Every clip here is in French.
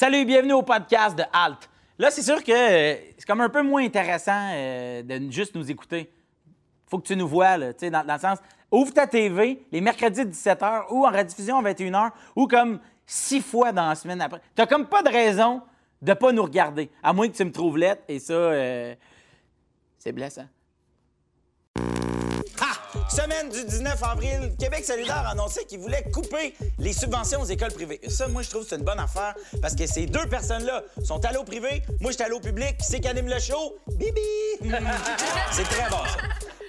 Salut, bienvenue au podcast de Halt. Là, c'est sûr que euh, c'est comme un peu moins intéressant euh, de juste nous écouter. Faut que tu nous vois, là, tu sais, dans, le sens, ouvre ta TV les mercredis 17h ou en rediffusion à 21h ou comme six fois dans la semaine après. T'as comme pas de raison de pas nous regarder, à moins que tu me trouves lettre et ça, euh, c'est blessant. Semaine du 19 avril, Québec solidaire a annoncé qu'il voulait couper les subventions aux écoles privées. Ça, moi, je trouve que c'est une bonne affaire parce que ces deux personnes-là sont allées au privé, moi, j'étais allé au public, c'est qui anime le show? Bibi! c'est très bon.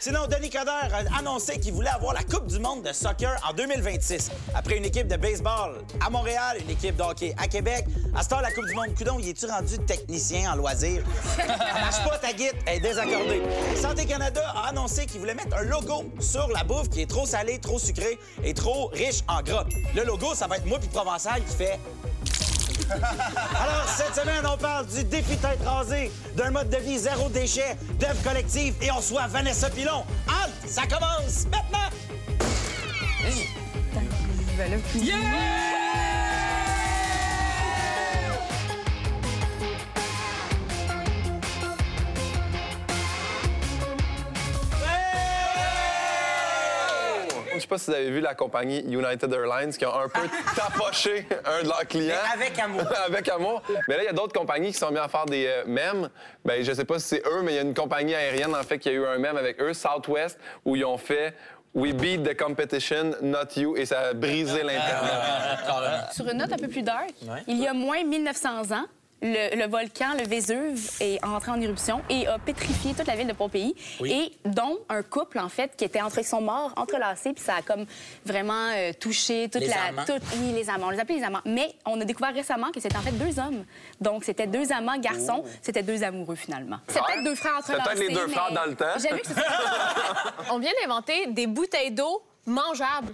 Sinon, Denis Coderre a annoncé qu'il voulait avoir la Coupe du monde de soccer en 2026. Après une équipe de baseball à Montréal, une équipe de hockey à Québec, à ce temps, la Coupe du monde, coudon, y es-tu rendu technicien en loisirs? Ça marche pas, ta guide, elle est désaccordée. Santé Canada a annoncé qu'il voulait mettre un logo sur la bouffe qui est trop salée, trop sucrée et trop riche en gras. Le logo, ça va être moi puis Provençal qui fait alors, cette semaine, on parle du défi tête rasée, d'un mode de vie zéro déchet, d'œuvre collective et on soit Vanessa Pilon. Halt! Ça commence maintenant! Je pas si vous avez vu la compagnie United Airlines qui ont un peu tapoché un de leurs clients. Mais avec amour. avec amour. Mais là, il y a d'autres compagnies qui sont mises à faire des euh, mèmes. Ben, je sais pas si c'est eux, mais il y a une compagnie aérienne, en fait, qui a eu un mème avec eux, Southwest, où ils ont fait We beat the competition, not you, et ça a brisé l'Internet. Sur une note un peu plus dark, il y a moins 1900 ans, le, le volcan, le Vésuve, est entré en éruption et a pétrifié toute la ville de Pompéi. Et dont un couple, en fait, qui était entre, ils sont morts, entrelacés, puis ça a comme vraiment euh, touché toute Les la... amants. toute- oui, les amants. On les appelait les amants. Mais on a découvert récemment que c'était en fait deux hommes. Donc, c'était deux amants garçons. C'était deux amoureux, finalement. C'est peut-être deux frères C'est entrelacés, peut-être les deux mais frères dans le temps. J'avais que c'était On vient d'inventer des bouteilles d'eau mangeables.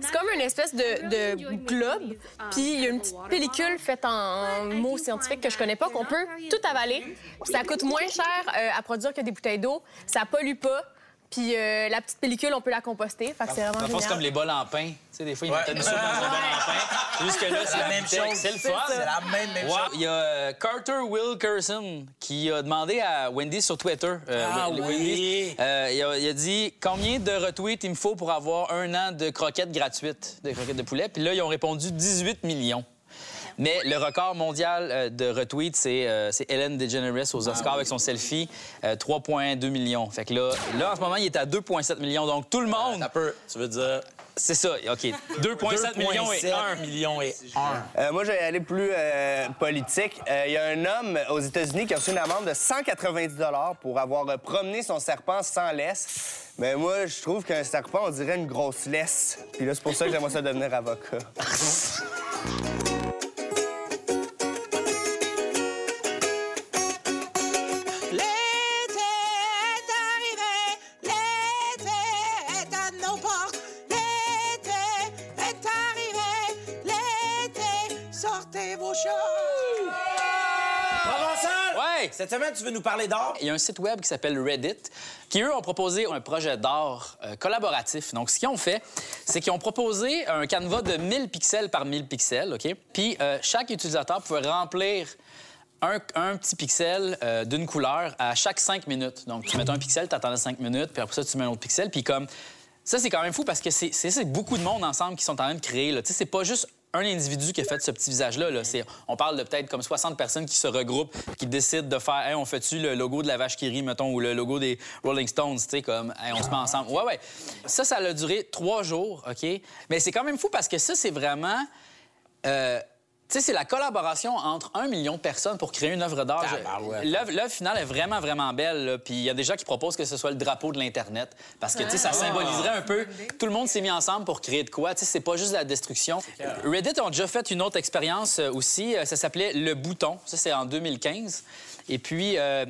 C'est comme une espèce de, globe, puis il y a une petite pellicule faite en mots scientifiques que je connais pas, qu'on peut tout avaler. Ça coûte moins cher euh, à produire que des bouteilles d'eau. Ça pollue pas. Puis euh, la petite pellicule, on peut la composter. Fait que c'est vraiment comme les bols en pain. Tu sais, des fois, ils mettent une soupe dans un bol en pain. Jusque là, c'est la la même chose. C'est le fun. C'est la même, même Ouais, chose. Il y a euh, Carter Wilkerson qui a demandé à Wendy sur Twitter. euh, Ah Wendy, oui. euh, il, a, il a dit combien de retweets il me faut pour avoir un an de croquettes gratuites, de croquettes de poulet? Puis là, ils ont répondu 18 millions. Mais le record mondial euh, de retweets, c'est euh, c'est Ellen DeGeneres aux Oscars avec son selfie, euh, 3,2 millions. Fait que là, là, en ce moment, il est à 2,7 millions. Donc, tout le monde, Ça peut, tu veux dire... c'est ça. OK. 2,7 millions et 2,7 1. millions et 1. Euh, moi, je vais aller plus euh, politique. Euh, Il y a un homme aux États-Unis qui a reçu une amende de 190 pour avoir euh, promené son serpent sans laisse. Mais moi, je trouve qu'un serpent, on dirait une grosse laisse. Puis là, c'est pour ça que j'aimerais ça devenir avocat. Cette tu veux nous parler d'art? Il y a un site web qui s'appelle Reddit qui, eux, ont proposé un projet d'art euh, collaboratif. Donc, ce qu'ils ont fait, c'est qu'ils ont proposé un canevas de 1000 pixels par 1000 pixels, OK? Puis, euh, chaque utilisateur pouvait remplir un, petit pixel euh, d'une couleur à chaque 5 minutes. Donc, tu mets un pixel, tu attendais 5 minutes, puis après ça, tu mets un autre pixel. Puis, comme ça, c'est quand même fou parce que c'est beaucoup de monde ensemble qui sont en train de créer. Tu sais, c'est pas juste un individu qui a fait ce petit visage-là. Là. On parle de peut-être comme 60 personnes qui se regroupent, qui décident de faire Hey, on fait-tu le logo de la vache qui rit, mettons, ou le logo des Rolling Stones, tu sais, comme on se met ensemble. Ouais, ouais. Ça, ça a duré trois jours, OK? Mais c'est quand même fou parce que ça, c'est vraiment. euh, sais, c'est la collaboration entre un million de personnes pour créer une œuvre d'art. L'œuvre l'œuvre finale est vraiment, vraiment belle. Puis il y a des gens qui proposent que ce soit le drapeau de l'Internet. Parce que, tu sais, ça symboliserait un peu... Tout le monde s'est mis ensemble pour créer de quoi. Tu sais, c'est pas juste de la destruction. Reddit ont déjà fait une autre expérience euh, aussi. Euh, Ça s'appelait Le Bouton. Ça, c'est en 2015. Et puis... euh,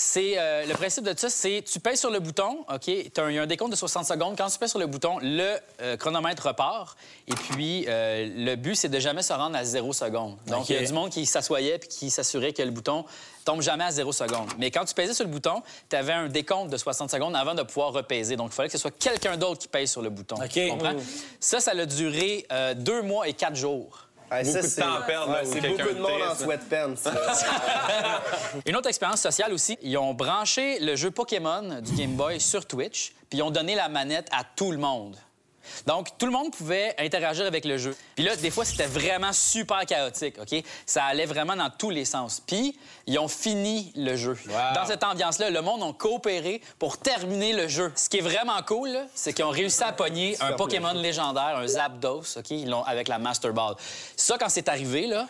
c'est euh, le principe de ça, c'est tu pèses sur le bouton, OK, t'as un- il y a un décompte de 60 secondes. Quand tu pèses sur le bouton, le euh, chronomètre repart. Et puis, euh, le but, c'est de jamais se rendre à zéro seconde. Donc, il y a du monde qui s'assoyait puis qui s'assurait que le bouton tombe jamais à zéro seconde. Mais quand tu pèsais sur le bouton, tu avais un décompte de 60 secondes avant de pouvoir repaiser. Donc, il fallait que ce soit quelqu'un d'autre qui pèse sur le bouton. OK. Tu comprends? Ça, ça a duré deux mois et quatre jours. Ouais, beaucoup ça, de c'est- temps à perdre. ouais, C'est beaucoup de monde en sweatpants. Une autre expérience sociale aussi, ils ont branché le jeu Pokémon du Game Boy sur Twitch, puis ils ont donné la manette à tout le monde. Donc, tout le monde pouvait interagir avec le jeu. Puis là, des fois, c'était vraiment super chaotique, OK? Ça allait vraiment dans tous les sens. Puis, ils ont fini le jeu. Dans cette ambiance-là, le monde a coopéré pour terminer le jeu. Ce qui est vraiment cool, c'est qu'ils ont réussi à pogner un Pokémon légendaire, un Zapdos, OK? Ils l'ont avec la Master Ball. Ça, quand c'est arrivé, là...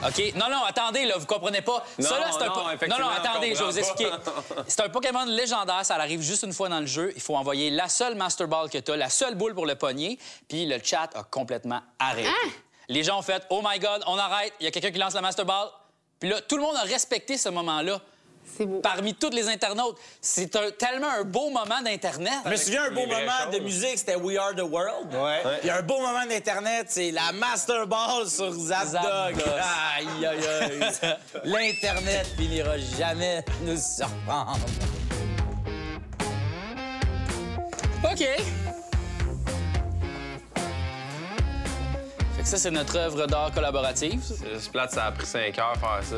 OK. Non, non, attendez, là, vous comprenez pas. ça, Non, là, c'est un non, po- non, non, on attendez, je vais vous expliquer. C'est un Pokémon légendaire, ça arrive juste une fois dans le jeu. Il faut envoyer la seule Master Ball que tu as, la seule boule pour le pogner, puis le chat a complètement arrêté. Les gens ont fait Oh my God, on arrête, il y a quelqu'un qui lance la Master Ball. Puis là, tout le monde a respecté ce moment-là. Beau. Parmi tous les internautes, c'est un- tellement un beau moment d'Internet. Je me souviens un beau moment de musique, c'était We Are the World. Ouais. Puis un beau moment d'Internet, c'est la Master Ball sur. Zapdos. Aïe, aïe, aïe. L'Internet finira jamais de nous surprendre. OK. Fait que ça, c'est notre œuvre d'art collaborative. C'est juste plate, ça a pris 5 heures faire ça.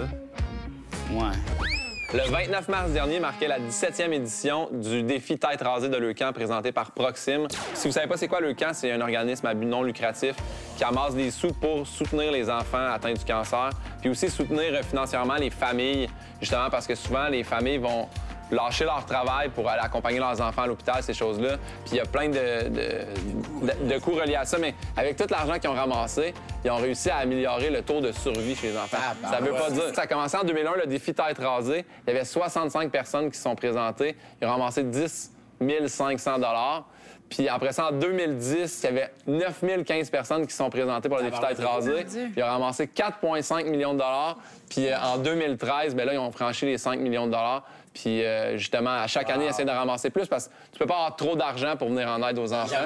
Ouais. Le 29 mars dernier marquait la 17e édition du défi Tête rasée de Leucan présenté par Proxime. Si vous savez pas c'est quoi Leucan, c'est un organisme à but non lucratif qui amasse des sous pour soutenir les enfants atteints du cancer, puis aussi soutenir financièrement les familles, justement parce que souvent les familles vont lâcher leur travail pour aller accompagner leurs enfants à l'hôpital, ces choses-là. Puis il y a plein de coûts reliés à ça, mais avec tout l'argent qu'ils ont ramassé, ils ont réussi à améliorer le taux de survie chez les enfants. ça veut pas dire... Ça a commencé en 2001, le défi tête rasée. Il y avait 65 personnes qui se sont présentées. Ils ont ramassé 10 500 puis après ça, en 2010, il y avait 9015 personnes qui se sont présentées pour le défi tête rasée. Ils ont ramassé 4,5 millions de dollars. Puis euh, en 2013, ben là, ils ont franchi les 5 millions de dollars. Puis euh, justement, à chaque année, ils essaient de ramasser plus parce que tu peux pas avoir trop d'argent pour venir en aide aux enfants.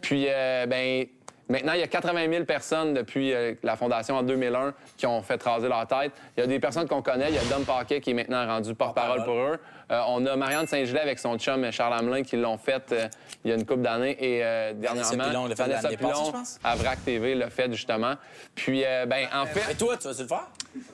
Puis, euh, ben Maintenant, il y a 80 000 personnes depuis euh, la fondation en 2001 qui ont fait raser leur tête. Il y a des personnes qu'on connaît. Il y a Dom Paquet qui est maintenant rendu porte-parole pour eux. Euh, on a Marianne Saint-Gelais avec son chum Charles Hamelin qui l'ont fait euh, il y a une couple d'années. Et euh, dernièrement, Pilon l'a fait Vanessa passée, Pilon je pense. à VRAC TV l'a fait justement. Puis, euh, ben en fait, Et toi, tu vas-tu le faire?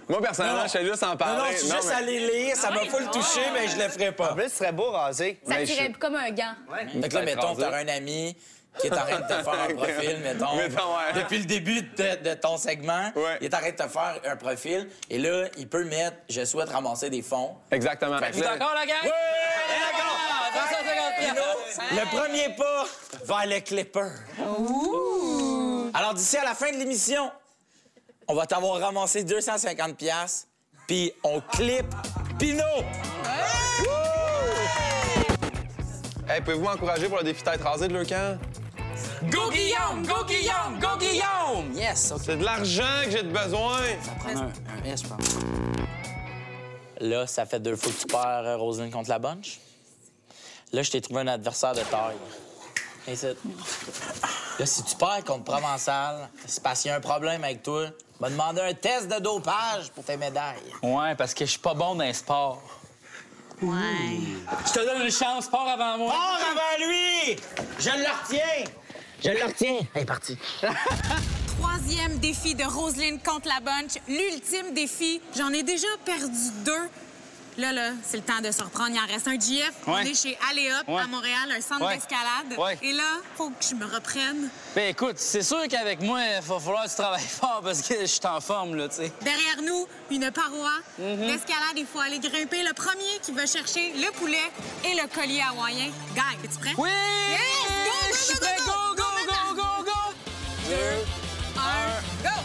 moi personnellement, je suis juste en Non, parler. non, je suis juste mais- allé lire, ça m'a pas le toucher, mais je le ferai pas. En plus, ce serait beau rasé. Ça tirait je- comme un gant. Fait que là, mettons, t'auras un ami qui est en train de te faire un profil, mettons. Mettons, ouais. Depuis le début de, de ton segment, Ouais. il est en train de te faire un profil. Et là, il peut mettre « Je souhaite ramasser des fonds Exactement. Vous êtes d'accord, la gang? Ouais! 250 piastres. Le premier pas vers le clipper. Alors, d'ici à la fin de l'émission, on va t'avoir ramassé 250 pièces puis on clip Pinot. Hey, pouvez-vous m'encourager pour le défi tête rasée de Leucan? Go Guillaume! Go Guillaume! Go Guillaume! Yes, OK. C'est de l'argent que j'ai de besoin. Prends un, un S, je pense. Là, ça fait deux fois que tu perds euh, Roselyne contre la bunch. Là, je t'ai trouvé un adversaire de taille. Là, si tu perds contre Provençal, c'est parce qu'il y a un problème avec toi. Va demander un test de dopage pour tes médailles. Ouais, parce que je suis pas bon dans les sports. Ouais. Je te donne une chance, pars avant moi. Pars avant lui! Je le retiens! Je le retiens! Elle est partie. Troisième défi de Roselyne contre la bunch. L'ultime défi. J'en ai déjà perdu deux. Là, là, c'est le temps de se reprendre. Il en reste un GF. On est chez Aléop Ouais. à Montréal, un centre Ouais. d'escalade. Ouais. Et là, faut que je me reprenne. Ben écoute, c'est sûr qu'avec moi, il va falloir que tu travailles fort parce que je suis en forme, là, tu sais. Derrière nous, une paroi Mhm. d'escalade. Il faut aller grimper. Le premier qui va chercher le poulet et le collier hawaïen. Guy, es-tu prêt? Oui! Yes! Go, go,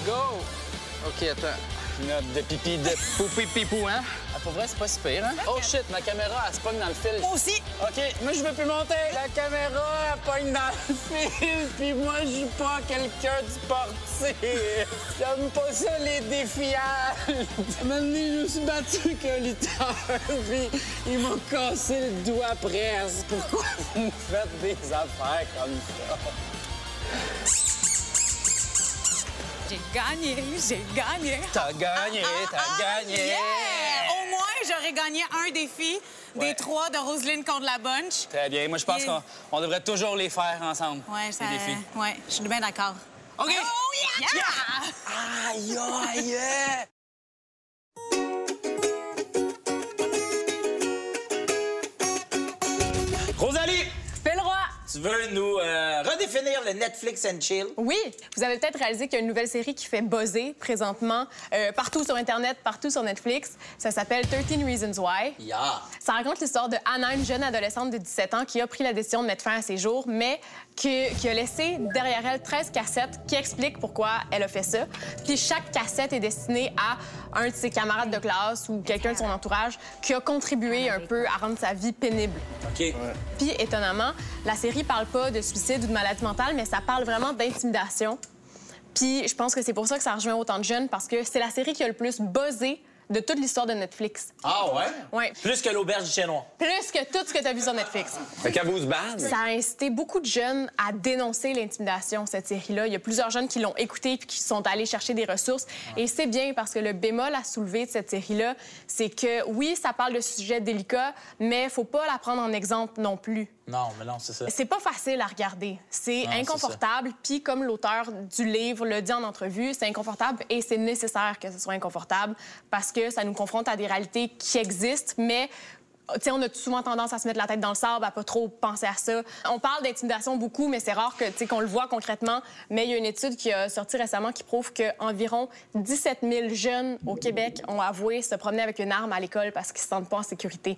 go! OK, attends. Note de pipi de poupi pipou, hein? Ah, pour vrai, c'est pas si pire, hein? Oh shit, ma caméra, elle se pogne dans le fil. Moi aussi. OK, moi, je veux plus monter. La caméra, elle pogne dans le fil, puis moi, je suis pas quelqu'un de sportif. J'aime pas ça, les défiages. Un moment donné, je me suis battu avec un lutteur, puis il m'a cassé le doigt presque. Pourquoi vous me faites des affaires comme ça? J'ai gagné, j'ai gagné. T'as gagné, t'as Ah, gagné. yeah! Au moins, j'aurais gagné un défi des trois de Roselyne contre la bunch. Très bien. Moi, je pense Yeah. qu'on on devrait toujours les faire ensemble. Ouais, ça... les défis. Ouais, je suis bien d'accord. OK. Oh, yeah! Aïe, aïe! Rosalie, Fais le roi! tu veux nous euh, le Netflix and chill? Oui, vous avez peut-être réalisé qu'il y a une nouvelle série qui fait buzzer présentement euh, partout sur Internet, partout sur Netflix. Ça s'appelle 13 Reasons Why. Yeah. Ça raconte l'histoire de Anna, une jeune adolescente de 17 ans qui a pris la décision de mettre fin à ses jours, mais qui, qui a laissé derrière elle 13 cassettes qui expliquent pourquoi elle a fait ça. Puis chaque cassette est destinée à un de ses camarades de classe ou quelqu'un de son entourage qui a contribué un peu à rendre sa vie pénible. OK. Puis, étonnamment, la série parle pas de suicide ou de maladie mentale, mais ça parle vraiment d'intimidation. Puis, je pense que c'est pour ça que ça rejoint autant de jeunes, parce que c'est la série qui a le plus buzzé de toute l'histoire de Netflix. Ah ouais? Ouais. Plus que l'auberge du chien noir. Plus que tout ce que tu as vu sur Netflix. Fait qu'abuse bad. Ça a incité beaucoup de jeunes à dénoncer l'intimidation, cette série-là. Il y a plusieurs jeunes qui l'ont écoutée puis qui sont allés chercher des ressources. Et c'est bien parce que le bémol à soulever de cette série-là, c'est que oui, ça parle de sujets délicats, mais faut pas la prendre en exemple non plus. Non, mais non, c'est ça. C'est pas facile à regarder. C'est inconfortable. Puis, comme l'auteur du livre le dit en entrevue, c'est inconfortable et c'est nécessaire que ce soit inconfortable parce que ça nous confronte à des réalités qui existent, mais. On a souvent tendance à se mettre la tête dans le sable, à pas trop penser à ça. On parle d'intimidation beaucoup, mais c'est rare que, qu'on le voit concrètement. Mais il y a une étude qui a sorti récemment qui prouve qu'environ 17 000 jeunes au Québec ont avoué se promener avec une arme à l'école parce qu'ils se sentent pas en sécurité.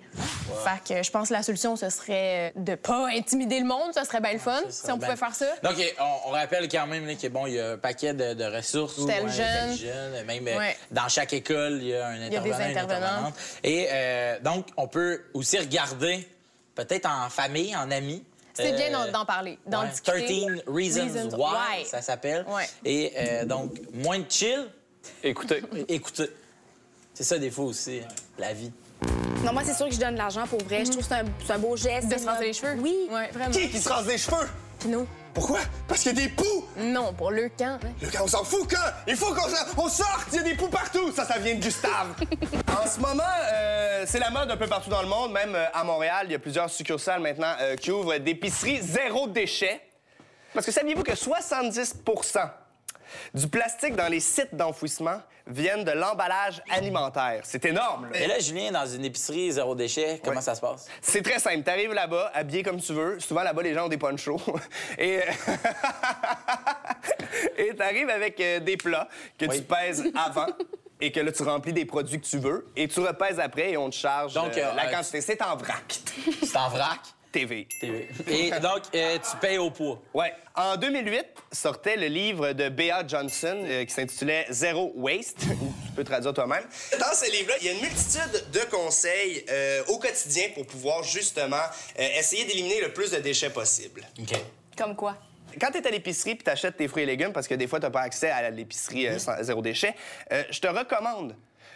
Fait que je pense que la solution, ce serait de pas intimider le monde. Ce serait bien le fun si on Ben, pouvait faire ça. Donc, on, on rappelle quand même là, que bon, il y a un paquet de, de ressources. Tel Ouais, jeune. tel jeune. Même euh, Ouais. dans chaque école, il y a un y a des intervenant, une intervenante. Et euh, donc, on peut aussi regarder, peut-être en famille, en amis. C'est euh, bien d'en- d'en parler, d'en ouais, discuter. 13 Reasons, Reasons Why, Why. ça s'appelle. Ouais. Et euh, donc, moins de chill, Écoutez. écoutez. C'est ça, des fois aussi, hein, la vie. Non, moi, c'est sûr que je donne de l'argent pour vrai. Je trouve que c'est un, beau geste. De se raser les cheveux? Oui. Ouais, vraiment. Qui qui se rase les cheveux? Puis nous? Pourquoi? Parce qu'il y a des poux! Non, pour le camp. hein. Le gars, on s'en fout que! Il faut qu'on on sorte! Il y a des poux partout! Ça, ça vient de Gustave. en ce moment, euh, c'est la mode un peu partout dans le monde. Même euh, à Montréal, il y a plusieurs succursales maintenant euh, qui ouvrent d'épiceries zéro déchet. Parce que saviez-vous que 70 du plastique dans les sites d'enfouissement viennent de l'emballage alimentaire? C'est énorme, là. Et là, Julien, dans une épicerie zéro déchet, comment Ouais. ça se passe? C'est très simple. T'arrives là-bas, habillé comme tu veux. Souvent, là-bas, les gens ont des ponchos. Et... Et t'arrives avec euh, des plats que Oui. tu pèses avant et que là, tu remplis des produits que tu veux. Et tu repèses après et on te charge Donc, euh, euh, la euh, quantité. C'est en vrac. C'est en vrac? TV. TV. Et donc, euh, tu payes au poids. Ouais. En 2008, sortait le livre de Bea Johnson euh, qui s'intitulait Zero Waste. tu peux traduire toi-même. Dans ce livre-là, il y a une multitude de conseils euh, au quotidien pour pouvoir justement euh, essayer d'éliminer le plus de déchets possible. OK. Comme quoi? Quand tu es à l'épicerie puis tu achètes tes fruits et légumes, parce que des fois, tu n'as pas accès à l'épicerie euh, sans- zéro déchet, euh, je te recommande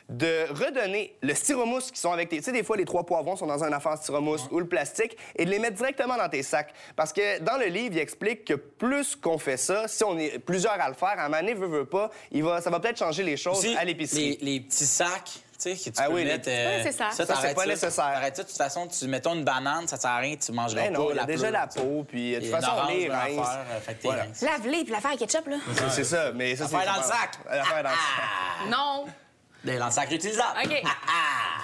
de redonner le styromousse qui sont avec tes... Tu sais, des fois, les trois poivrons sont dans un affaire styromousse ou le plastique et de les mettre directement dans tes sacs. Parce que dans le livre, il explique que plus qu'on fait ça, si on est plusieurs à le faire, à un moment donné, veut, veut pas, il va, ça va peut-être changer les choses à l'épicerie. Les, les petits sacs, tu sais, que tu Ah peux oui, mettre. euh, pas nécessaire. Ça, c'est t'arrêtes pas nécessaire. Arrête ça. De toute façon, tu mettons une banane, ça sert à rien, tu mangeras Ben non, la a déjà peau, la peau, puis de Et toute façon, on orange, les rince. Lave-les puis l'affaire à ketchup, là. C'est- C'est ça, mais ça, c'est... L'affaire dans le sac. L'affaire dans le sac. Non. Dans le sac réutilisable. OK.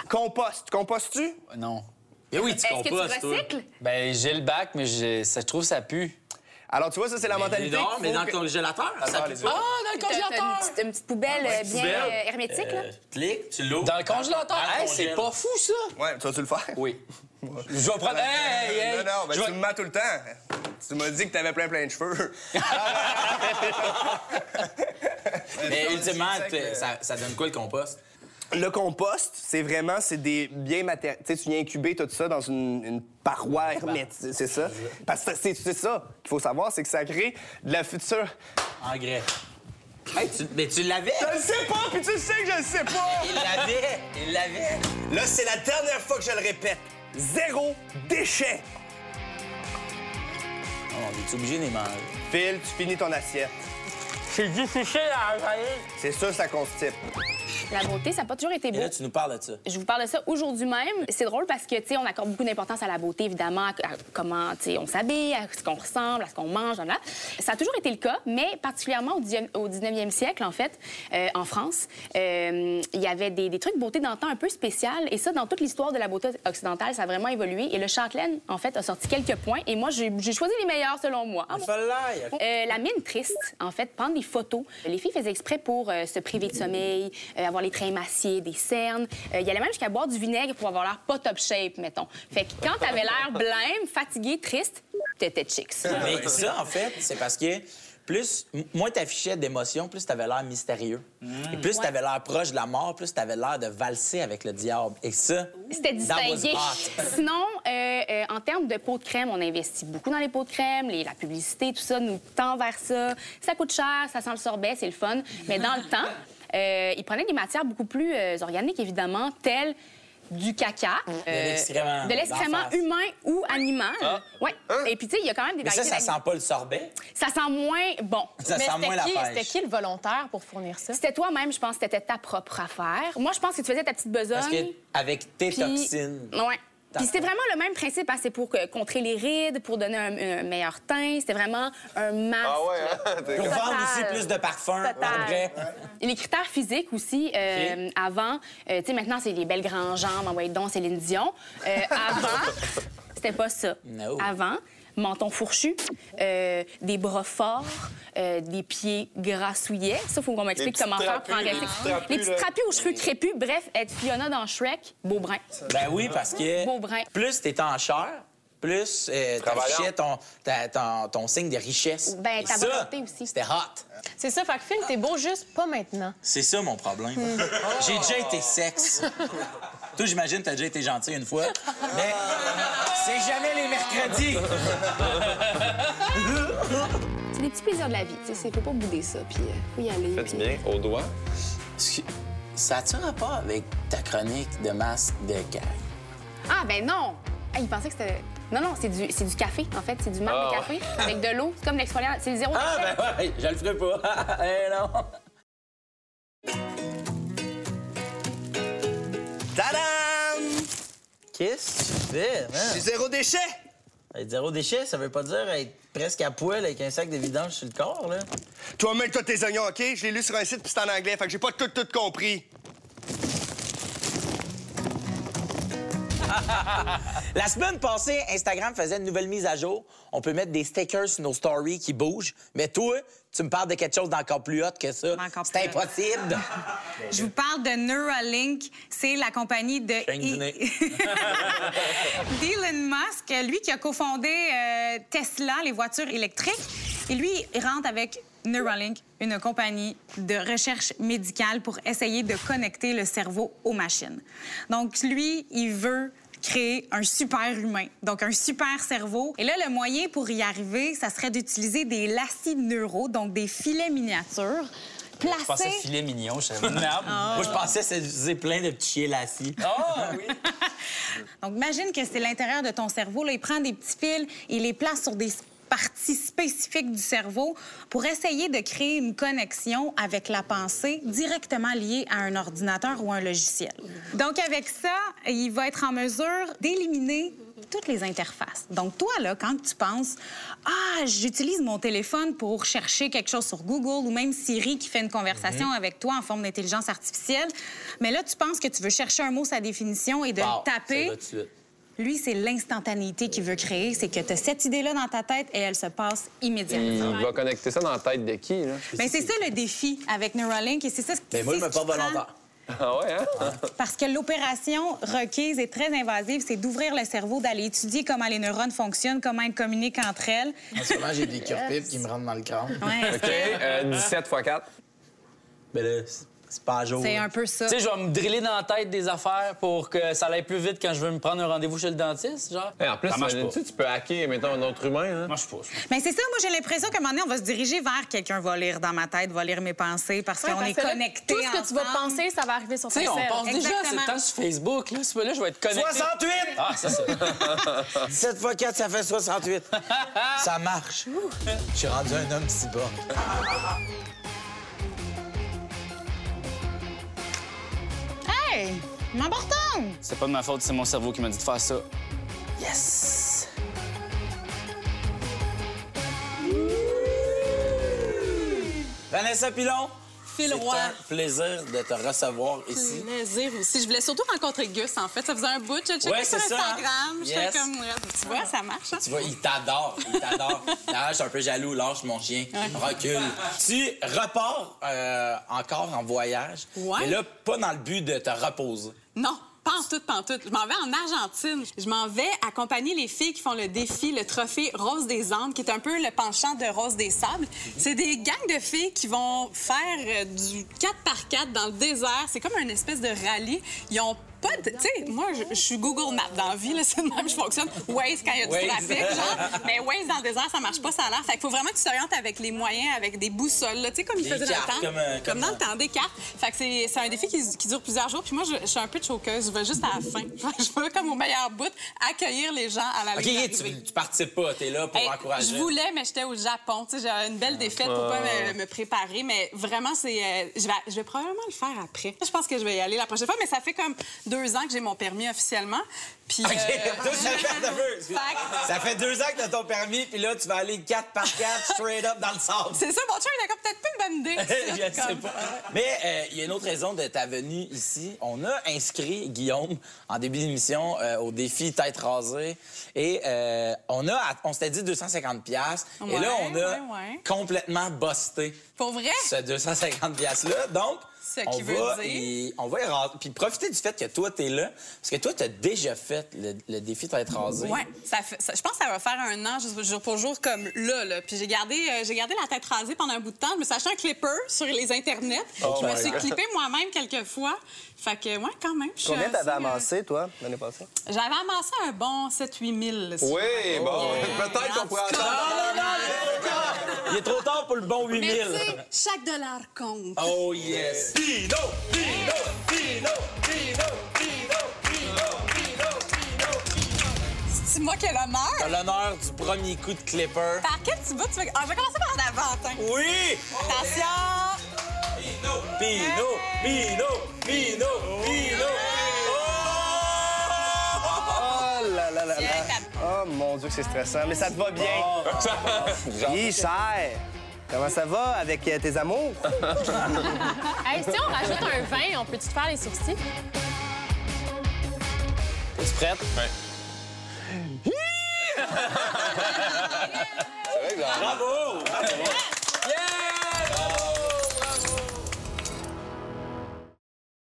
Compost. Compostes-tu? Non. Mais oui, tu Est-ce que tu compostes, toi. recycles? Ben, j'ai le bac, mais j'ai- ça, je trouve que ça pue. Alors, tu vois, ça, c'est la Mais mentalité. non, mais dans que- le congélateur, ça Attends, pue les pas. Ah, dans le T'as- t'as une congélateur! petite, une petite poubelle euh, bien poubelle. euh, hermétique, là. Euh, clique, tu l'ouvres. Dans le congélateur? Dans le Hey, c'est congèle. pas fou, ça! Ouais, tu vas-tu le faire? Oui. Je vais prendre... Hey, hey! Non, non, ben, Je vais- tu me mets tout le temps. Tu m'as dit que t'avais plein, plein de cheveux. Mais ultimement, tu- que- ça, ça donne quoi le compost? Le compost, c'est vraiment, c'est des biens matériels. Tu sais, tu viens incuber tout ça dans une, une paroi hermétique, c'est ça? Parce que c'est ça qu'il faut savoir, c'est que ça crée de la future... Engrais. Hey, tu, mais tu l'avais! Je le sais pas, puis tu sais que je le sais pas! Il l'avait! Il l'avait! Là, c'est la dernière fois que je le répète. Zéro déchet. Oh, on est obligé de les manger. Phil, tu finis ton assiette. C'est difficile à avaler. C'est ça, ça constipe. La beauté, ça n'a pas toujours été Et beau. là, tu nous parles de ça. Je vous parle de ça aujourd'hui même. C'est drôle parce que, tu sais, on accorde beaucoup d'importance à la beauté, évidemment, à, comment, tu sais, on s'habille, à ce qu'on ressemble, à ce qu'on mange, là. Ça a toujours été le cas, mais particulièrement au 10e au 19e siècle, en fait, euh, en France, euh, il y avait des, des trucs beauté temps un peu spécial. Et ça, dans toute l'histoire de la beauté occidentale, ça a vraiment évolué. Et le Châtelaine, en fait, a sorti quelques points. Et moi, j'ai choisi les meilleurs, selon moi. Ah, bon. Euh, la mine triste, en fait, prendre des Les filles faisaient exprès pour euh, se priver de sommeil, euh, avoir les traits émaciés, des cernes. Euh, il y allait même jusqu'à boire du vinaigre pour avoir l'air pas top shape, mettons. Fait que quand t'avais l'air blême, fatigué, triste, t'étais chicks. Mais ça, en fait, c'est parce que plus, moins t'affichais d'émotions, plus t'avais l'air mystérieux. Et plus t'avais l'air proche de la mort, plus t'avais l'air de valser avec le diable. Et ça, C'était distingué. Sinon, euh, euh, en termes de pots de crème, on investit beaucoup dans les pots de crème. Les- la publicité, tout ça nous tend vers ça. Ça coûte cher, ça sent le sorbet, c'est le fun. Mais dans le temps, euh, ils prenaient des matières beaucoup plus organiques, évidemment, telles du caca. euh, l'excrément de l'excrément d'en face. humain ou animal. Ouais. Et puis, tu sais, il y a quand même des Mais ça, ça sent pas le sorbet? Ça sent moins bon. Ça Mais sent c'était moins la qui, pêche. c'était qui le volontaire pour fournir ça? C'était toi-même, je pense que c'était ta propre affaire. Moi, je pense que tu faisais ta petite besogne. Parce que avec tes Puis- toxines. Ouais. Puis c'était vraiment le même principe. hein. C'est pour que- contrer les rides, pour donner un, un meilleur teint. C'était vraiment un masque. Ah ouais, hein? Vendre aussi plus de après. Et les critères physiques aussi, euh, avant, euh, tu sais, maintenant, c'est les belles grandes jambes, envoyez donc Céline Dion. Euh, avant, c'était pas ça. No. Avant, menton fourchu, euh, des bras forts, euh, des pieds grassouillets. Ça, faut qu'on m'explique comment faire pour les engraisser. petits trapus, Les aux cheveux crépus. Bref, être Fiona dans Shrek, beau brin. Ben oui, parce que Beau brin. plus t'étais en chair, plus euh, t'affichais ton, ta- ton, ton signe de richesse. Ben, ta volonté aussi. C'était hot. C'est ça, fait que Phil, t'es beau juste pas maintenant. C'est ça mon problème. J'ai déjà été sexe. Toi, j'imagine, t'as déjà été gentil une fois. Mais c'est jamais les mercredis. C'est des petits plaisirs de la vie. Tu sais, faut pas bouder ça, puis euh, faut y aller. Puis- bien au doigt? Ça a-tu rapport avec ta chronique de masque de gag? Ah, ben non! Ah, il pensait que c'était. Non, non, c'est du, c'est du café, en fait. C'est du marc Ah, de café avec de l'eau. C'est comme l'exfoliant. C'est le zéro Ah, ben ouais, je le ferai pas. eh non. Tadam! Qu'est-ce C'est zéro déchet! Être zéro déchet, ça veut pas dire être presque à poil avec un sac de vidange sur le corps, là. Toi, mêle-toi tes oignons, OK? Je l'ai lu sur un site, puis c'est en anglais, fait que j'ai pas tout, tout compris. La semaine passée, Instagram faisait une nouvelle mise à jour. On peut mettre des stickers sur nos stories qui bougent. Mais toi, tu me parles de quelque chose d'encore plus hot que ça. C'est impossible. Je vous parle de Neuralink. C'est la compagnie de nez. d'Elon Musk, lui qui a cofondé euh, Tesla, les voitures électriques. Et lui, il rentre avec Neuralink, une compagnie de recherche médicale pour essayer de connecter le cerveau aux machines. Donc, lui, il veut créer un super humain, donc un super cerveau. Et là, le moyen pour y arriver, ça serait d'utiliser des lacis neuro, donc des filets miniatures, Je pensais filet mignon. Je savais, merde. Moi, je pensais que c'est plein de petits chiens lassis. Ah, oui. Donc, imagine que c'est l'intérieur de ton cerveau. Là, il prend des petits fils, il les place sur des parties spécifiques du cerveau pour essayer de créer une connexion avec la pensée directement liée à un ordinateur ou un logiciel. Donc, avec ça, il va être en mesure d'éliminer toutes les interfaces. Donc, toi, là, quand tu penses « Ah, j'utilise mon téléphone pour chercher quelque chose sur Google » ou même Siri qui fait une conversation avec toi en forme d'intelligence artificielle, mais là, tu penses que tu veux chercher un mot, sa définition et de Wow, le taper. ça Lui, c'est l'instantanéité qu'il veut créer. C'est que tu as cette idée-là dans ta tête et elle se passe immédiatement. Il va connecter ça dans la tête de qui, là? Ben, c'est ça le défi avec Neuralink et c'est ça ce Mais moi, c'est je me porte volontaire. Ah ouais, hein? Parce que l'opération requise est très invasive, c'est d'ouvrir le cerveau, d'aller étudier comment les neurones fonctionnent, comment elles communiquent entre elles. En ce moment, j'ai des cure-pipes qui me rentrent dans le crâne. Ouais, OK, euh, 17 x 4. Ben là, c'est- c'est pas à jour. c'est un peu ça. Tu sais, je vais me driller dans la tête des affaires pour que ça aille plus vite quand je veux me prendre un rendez-vous chez le dentiste, genre. en plus, ça marche imagine-tu, pas. tu peux hacker, mettons, un autre humain. Hein? Marche pas. Mais c'est ça, moi j'ai l'impression qu'à un moment donné, on va se diriger vers quelqu'un va lire dans ma tête, va lire mes pensées parce Ouais, qu'on est connectés Tout ce que tu vas penser, ça va arriver sur Tu sais, ton on passe déjà de temps sur Facebook, là. C'est pas là, je vais être connecté. 68! Ah, c'est ça. 17 x 4, ça fait 68. ça marche. Je suis rendu un homme cyborg. C'est pas de ma faute, c'est mon cerveau qui m'a dit de faire ça. Yes! Vanessa Pilon, Phil c'est Roy. un plaisir de te recevoir ici. Plaisir aussi. Je voulais surtout rencontrer Gus, en fait. Ça faisait un bout. Je checkais Ouais, sur c'est hein? Instagram. J'étais Yes. comme, ouais, tu vois, ça marche. hein? Tu vois, il t'adore, il t'adore. D'ailleurs, je suis un peu jaloux, lâche mon chien, recule. Tu repars euh, encore en voyage, Ouais. mais là, pas dans le but de te reposer. Non. Pas tout, pas tout. Je m'en vais en Argentine. Je m'en vais accompagner les filles qui font le défi, le trophée Rose des Andes, qui est un peu le penchant de Rose des Sables. C'est des gangs de filles qui vont faire euh, du 4x4 dans le désert. C'est comme une espèce de rallye. Pas de. Tu sais, moi, je, suis Google Maps dans la vie, là, c'est de même que je fonctionne. Waze quand il y a du trafic, genre. Mais Waze dans le désert, ça marche pas, ça a l'air. Fait qu'il faut vraiment que tu t'orientes avec les moyens, avec des boussoles, tu sais, comme ils Des faisaient dans le temps. comme, euh, Comme comme, dans le temps, des cartes. Fait que c'est un défi qui, qui dure plusieurs jours. Puis moi, je, je suis un peu choqueuse. Je vais juste à la fin. Je veux, comme au meilleur bout, accueillir les gens à la ligne OK, tu, tu participes pas, t'es là pour Hey, encourager. je voulais, mais j'étais au Japon. Tu sais, J'ai une belle défaite pour pas me, me préparer. Mais vraiment, c'est. euh, je, vais, je vais probablement le faire après. Je pense que je vais y aller la prochaine fois. Mais ça fait comme deux ans que j'ai mon permis officiellement. Puis. OK, euh, ça fait, ça fait deux ans que t'as ton permis, puis là, tu vas aller 4 par 4 straight up dans le sable. C'est ça, mon chum, il a peut-être pas une bonne idée. je sais Comme- pas. Mais euh, il y a une autre raison de ta venue ici. On a inscrit Guillaume en début d'émission euh, au défi tête rasée et euh, on a on s'était dit 250 pièces et Ouais, là on a ouais, ouais. complètement busté Pour vrai? ce 250 pièces là. Donc Ce on qui veut va dire- y- on va y rentrer. Puis profiter du fait que toi t'es là parce que toi t'as déjà fait le, le défi. Ouais, ça fait- ça- je pense que ça va faire un an, jour pour jour, comme là. là. Puis j'ai gardé, euh, j'ai gardé la tête rasée pendant un bout de temps. Je me suis acheté un clipper sur les internets. Oh je me suis God. clippé moi-même quelques fois. Fait que, ouais, quand même. je suis Combien assez, t'avais euh, amassé, toi, l'année passée? J'avais amassé un bon 7-8 000. là, si- Oui, bon, Yeah. peut-être qu'on pourrait En tout cas, attendre. Il est trop tard pour le bon Mais 8000. tu sais, chaque dollar compte. Oh yes. Pino, Pino, Pino, Pino, Pino, Pino, Pino, Pino. C'est moi qui ai l'honneur. T'as l'honneur du premier coup de clipper. Par quel petit bout tu veux... Ah, je vais commencer par l'avant, attends. Oui! Attention! Pino, Pino, Pino, Pino, Pino. Oh là là là là. Oh mon Dieu que c'est stressant. Mais ça te va bien. Oui, cher. Comment ça va avec euh, tes amours? Hey, si on rajoute un vin, on peut-tu te faire les sourcils? Es-tu prête? C'est vrai que j'en- Bravo! Yeah! Bravo!